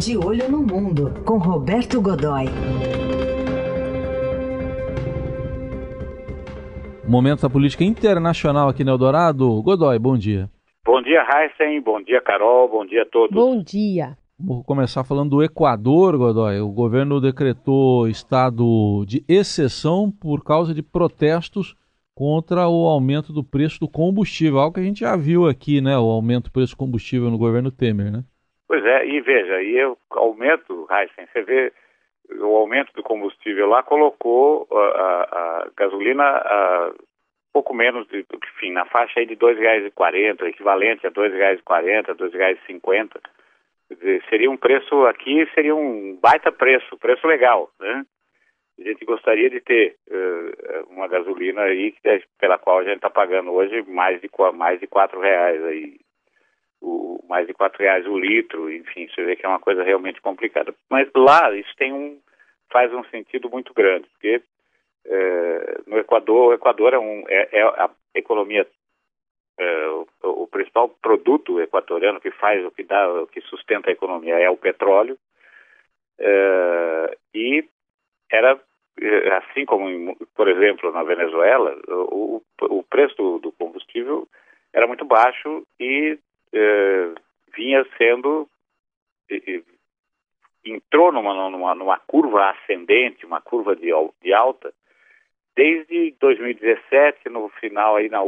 De Olho no Mundo, com Roberto Godoy. Momento da política internacional aqui no Eldorado. Godoy, bom dia. Bom dia, Heisen. Bom dia, Carol. Bom dia a todos. Bom dia. Vou começar falando do Equador, Godoy. O governo decretou estado de exceção por causa de protestos contra o aumento do preço do combustível, algo que a gente já viu aqui, né? O aumento do preço do combustível no governo Temer, né? Pois é, e veja, e o aumento, Heisen, você vê, o aumento do combustível lá colocou a, a, a gasolina a pouco menos, de, enfim, na faixa aí de R$ 2,40, equivalente a R$ 2,40, R$ 2,50. Seria um preço aqui, seria um baita preço, preço legal, né? A gente gostaria de ter uh, uma gasolina aí pela qual a gente está pagando hoje mais de mais de quatro reais aí, o, mais de quatro reais o litro, enfim, você vê que é uma coisa realmente complicada. Mas lá isso tem um faz um sentido muito grande, porque uh, no Equador, o Equador é, um, é, é a economia uh, o, o, principal produto equatoriano que faz o que dá, o que sustenta a economia é o petróleo. e era eh, assim como, por exemplo, na Venezuela, o, o preço do, do, combustível era muito baixo e eh, vinha sendo entrou numa, numa, numa, curva ascendente, uma curva de, de, alta, desde 2017, no final aí, na,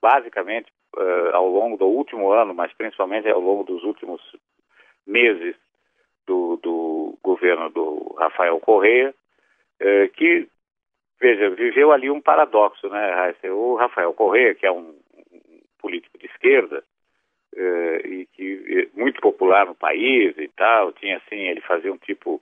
basicamente uh, ao longo do último ano, mas principalmente ao longo dos últimos meses do, do governo do Rafael Correa, é, que, veja, viveu ali um paradoxo, né, O Rafael Correa, que é um político de esquerda, é, e que é muito popular no país e tal, tinha assim, ele fazia um tipo,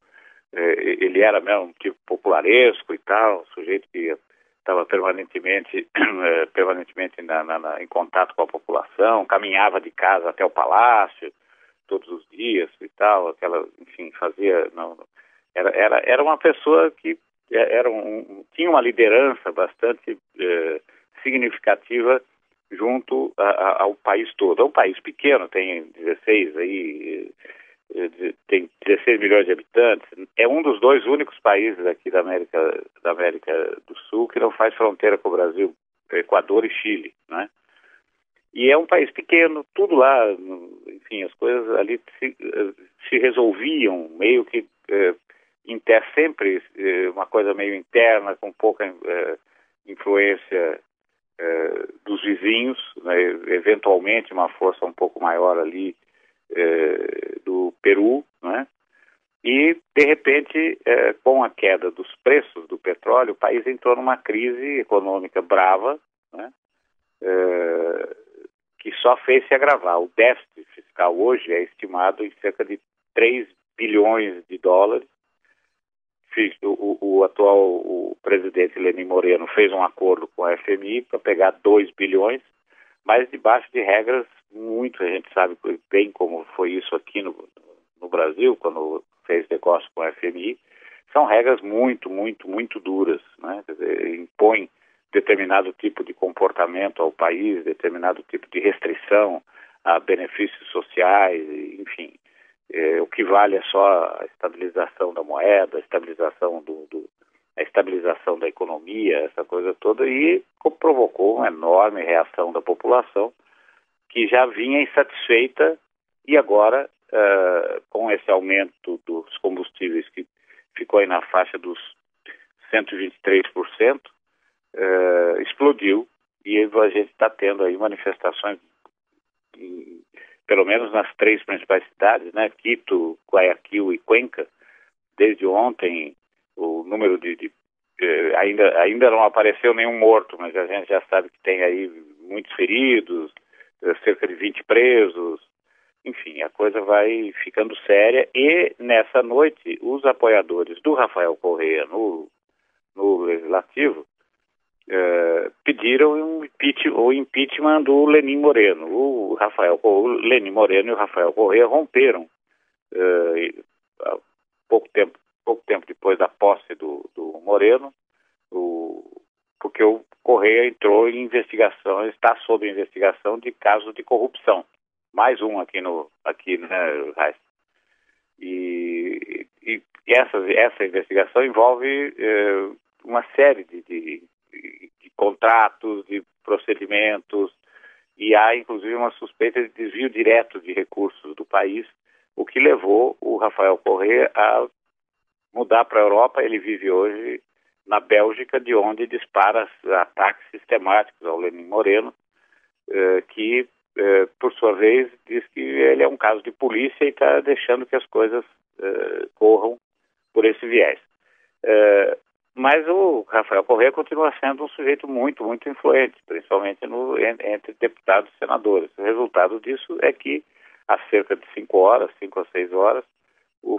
ele era mesmo um tipo popularesco e tal, um sujeito que estava permanentemente, permanentemente na, na, na, em contato com a população, caminhava de casa até o palácio todos os dias e tal, aquela, enfim, fazia, não, era, era, era uma pessoa que é, era um, tinha uma liderança bastante eh, significativa junto a, a, ao país todo. É um país pequeno, tem 16 aí, eh, tem 16 milhões de habitantes. É um dos dois únicos países aqui da América, da América do Sul que não faz fronteira com o Brasil, Equador e Chile, né? E é um país pequeno, tudo lá, enfim, as coisas ali se, eh, se resolviam meio que eh, inter, sempre eh, uma coisa meio interna, com pouca eh, influência eh, dos vizinhos, né, eventualmente uma força um pouco maior ali eh, do Peru, né? E, de repente, eh, com a queda dos preços do petróleo, o país entrou numa crise econômica brava, né? Que só fez se agravar. O déficit fiscal hoje é estimado em cerca de 3 bilhões de dólares, o, o, atual o presidente Lenin Moreno fez um acordo com a FMI para pegar 2 bilhões, mas debaixo de regras muito, a gente sabe bem como foi isso aqui no, no Brasil, quando fez negócio com a FMI, são regras muito, muito, muito duras, né? Dizer, impõe determinado tipo de comportamento ao país, determinado tipo de restrição a benefícios sociais, enfim. É, o que vale é só a estabilização da moeda, a estabilização do, do, a estabilização da economia, essa coisa toda, e provocou uma enorme reação da população que já vinha insatisfeita e agora, uh, com esse aumento dos combustíveis que ficou aí na faixa dos 123%, uh, explodiu e a gente está tendo aí manifestações pelo menos nas três principais cidades, né, Quito, Guayaquil e Cuenca, desde ontem o número de, de eh, ainda ainda não apareceu nenhum morto, mas a gente já sabe que tem aí muitos feridos, eh, cerca de 20 presos, enfim, a coisa vai ficando séria. E nessa noite os apoiadores do Rafael Correia no, no legislativo é, pediram um o impeachment do Lenin Moreno. O Rafael, o Lenin Moreno e o Rafael Correa romperam é, pouco tempo, pouco tempo depois da posse do, do Moreno, o, porque o Correia entrou em investigação, está sob investigação de casos de corrupção. Mais um aqui no aqui, né, E, e, e essa, essa investigação envolve eh, uma série de, de, contratos, de procedimentos, e há inclusive uma suspeita de desvio direto de recursos do país, o que levou o Rafael Corrêa a mudar para a Europa. Ele vive hoje na Bélgica, de onde dispara ataques sistemáticos ao Lenin Moreno, eh, que, eh, por sua vez, diz que ele é um caso de polícia e está deixando que as coisas eh, corram por esse viés. Mas o Rafael Correa continua sendo um sujeito muito, muito influente, principalmente no, entre deputados e senadores. O resultado disso é que, há cerca de cinco horas, cinco ou seis horas,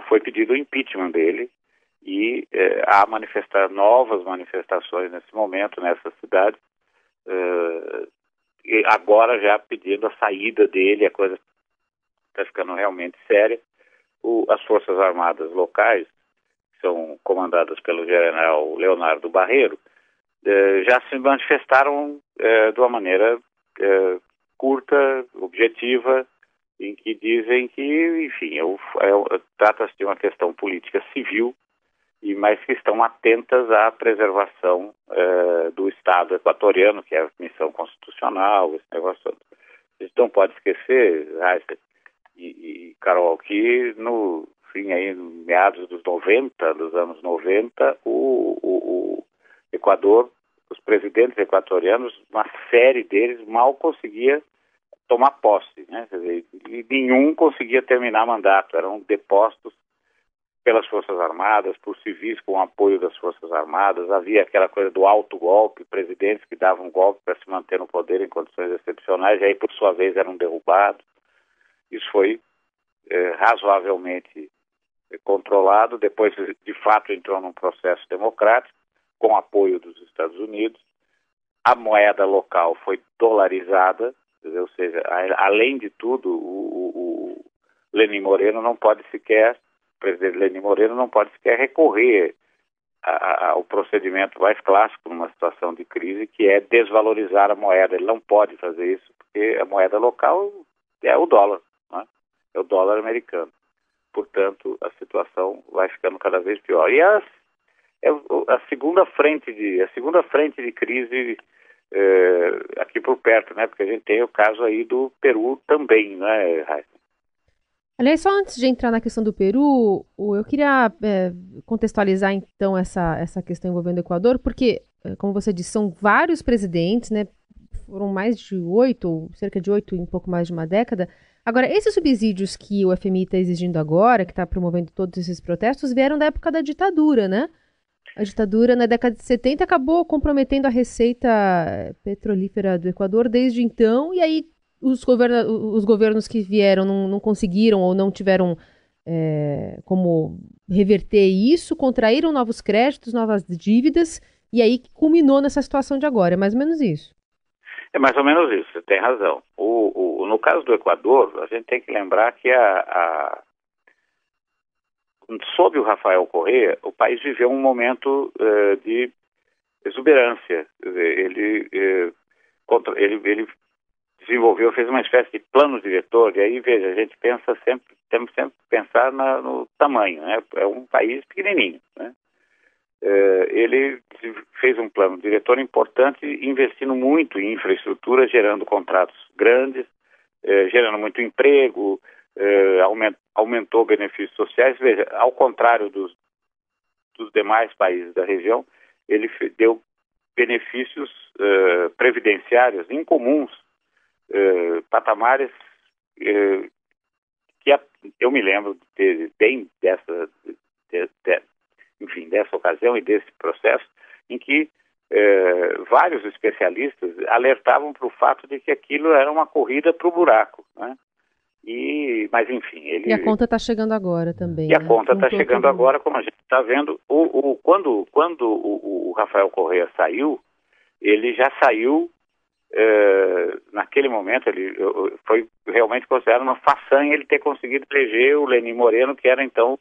foi pedido o impeachment dele, e eh, há manifestar novas manifestações nesse momento nessa cidade eh, agora já pedindo a saída dele a coisa está ficando realmente séria o, as forças armadas locais são comandadas pelo general Leonardo Barreiro eh, já se manifestaram eh, de uma maneira eh, curta objetiva em que dizem que enfim trata-se de uma questão política civil e mais que estão atentas à preservação do Estado equatoriano, que é a missão constitucional, esse negócio todo. A gente não pode esquecer, Raíssa e, e, Carol, que no fim aí, meados dos 90, dos anos 90, o, o, o Equador, os presidentes equatorianos, uma série deles mal conseguia tomar posse, né? Dizer, e nenhum conseguia terminar mandato, eram depostos pelas Forças Armadas, por civis com apoio das Forças Armadas. Havia aquela coisa do alto golpe, presidentes que davam golpe para se manter no poder em condições excepcionais, e aí, por sua vez, eram derrubados. Isso foi é, razoavelmente controlado. Depois, de fato, entrou num processo democrático, com apoio dos Estados Unidos. A moeda local foi dolarizada, ou seja, além de tudo, o, o, o Lenin Moreno não pode sequer o presidente Lenin Moreno não pode sequer recorrer ao procedimento mais clássico numa situação de crise, que é desvalorizar a moeda. Ele não pode fazer isso, porque a moeda local é o dólar, né? é o dólar americano. Portanto, a situação vai ficando cada vez pior. E a, é segunda frente de a segunda frente de crise é, aqui por perto, né? Porque a gente tem o caso aí do Peru também, né, Raíssa? Aliás, só antes de entrar na questão do Peru, eu queria é, contextualizar então essa, essa questão envolvendo o Equador, porque, é, como você disse, são vários presidentes, né? Foram mais de oito, cerca de oito em pouco mais de uma década. Agora, esses subsídios que o FMI está exigindo agora, que está promovendo todos esses protestos, vieram da época da ditadura, né? A ditadura, na década de 70, acabou comprometendo a receita petrolífera do Equador desde então, e aí os, governa os governos que vieram não, não conseguiram ou não tiveram é, como reverter isso, contraíram novos créditos, novas dívidas, e aí culminou nessa situação de agora. É mais ou menos isso. É mais ou menos isso, você tem razão. O, o, no caso do Equador, a gente tem que lembrar que a, a sob o Rafael Correa, o país viveu um momento uh, de exuberância. Ele, uh, contra, ele, ele desenvolveu, fez uma espécie de plano diretor, e aí, veja, a gente pensa sempre, temos sempre que pensar na, no tamanho, né? É um país pequenininho, né? É, ele fez um plano diretor importante, investindo muito em infraestrutura, gerando contratos grandes, é, gerando muito emprego, aument, aumentou benefícios sociais. Veja, ao contrário dos, dos demais países da região, ele deu benefícios previdenciários incomuns eh, patamares eh, que eu me lembro de ter bem dessa, de, de, enfim, dessa ocasião e desse processo em que eh, vários especialistas alertavam para o fato de que aquilo era uma corrida para o buraco, né? E, mas enfim, ele. E a conta está chegando agora também. E a né? conta está chegando agora, como a gente está vendo. O, o, quando quando o, o Rafael Correia saiu, ele já saiu é, naquele momento ele foi realmente considerado uma façanha ele ter conseguido eleger o Lenin Moreno, que era então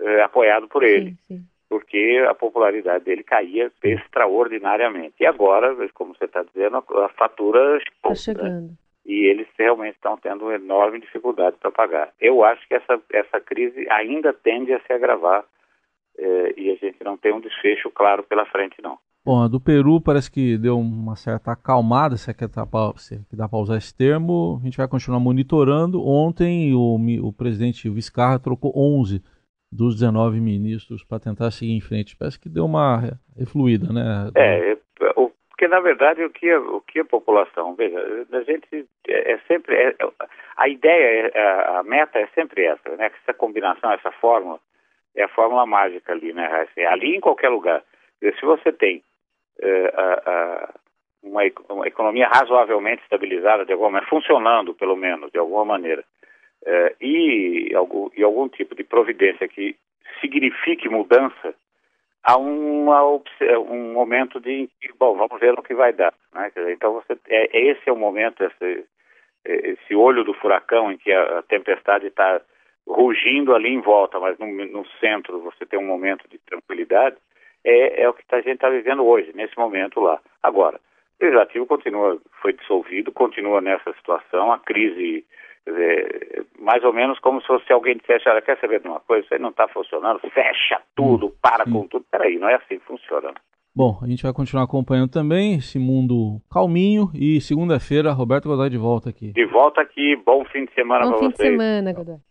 é, apoiado por ele, sim, sim. porque a popularidade dele caía extraordinariamente. E agora, como você está dizendo, a, a fatura está chegando. Né? e eles realmente estão tendo enorme dificuldade para pagar. Eu acho que essa, essa crise ainda tende a se agravar eh, e a gente não tem um desfecho claro pela frente, não. Bom, a do Peru parece que deu uma certa acalmada, se é que dá para usar esse termo. A gente vai continuar monitorando. Ontem o, o presidente Vizcarra trocou 11 dos 19 ministros para tentar seguir em frente. Parece que deu uma refluída, né? É, porque na verdade o que a, o que a população, veja, a gente é, é sempre, é, a ideia, é, a meta é sempre essa, né? Essa combinação, essa fórmula, é a fórmula mágica ali, né? Assim, ali em qualquer lugar. Se você tem é, a, a, uma, uma, economia razoavelmente estabilizada, de alguma maneira, funcionando pelo menos, de alguma maneira, é, e, algum, e algum tipo de providência que signifique mudança, há uma, um momento de, bom, vamos ver o que vai dar. Né? Então, você, é, esse é o momento, esse, esse olho do furacão em que a, a tempestade está rugindo ali em volta, mas no, no, centro você tem um momento de tranquilidade, é, é o que a gente está vivendo hoje, nesse momento lá. Agora, o legislativo continua, foi dissolvido, continua nessa situação, a crise Dizer, mais ou menos como se fosse alguém dissesse, olha, quer saber de uma coisa, isso aí não está funcionando, fecha tudo, hum, para sim. com tudo. Peraí, não é assim que funciona. Bom, a gente vai continuar acompanhando também esse mundo calminho e segunda-feira, Roberto Godoy de volta aqui. De volta aqui, bom fim de semana para vocês. Bom fim de semana, Godoy.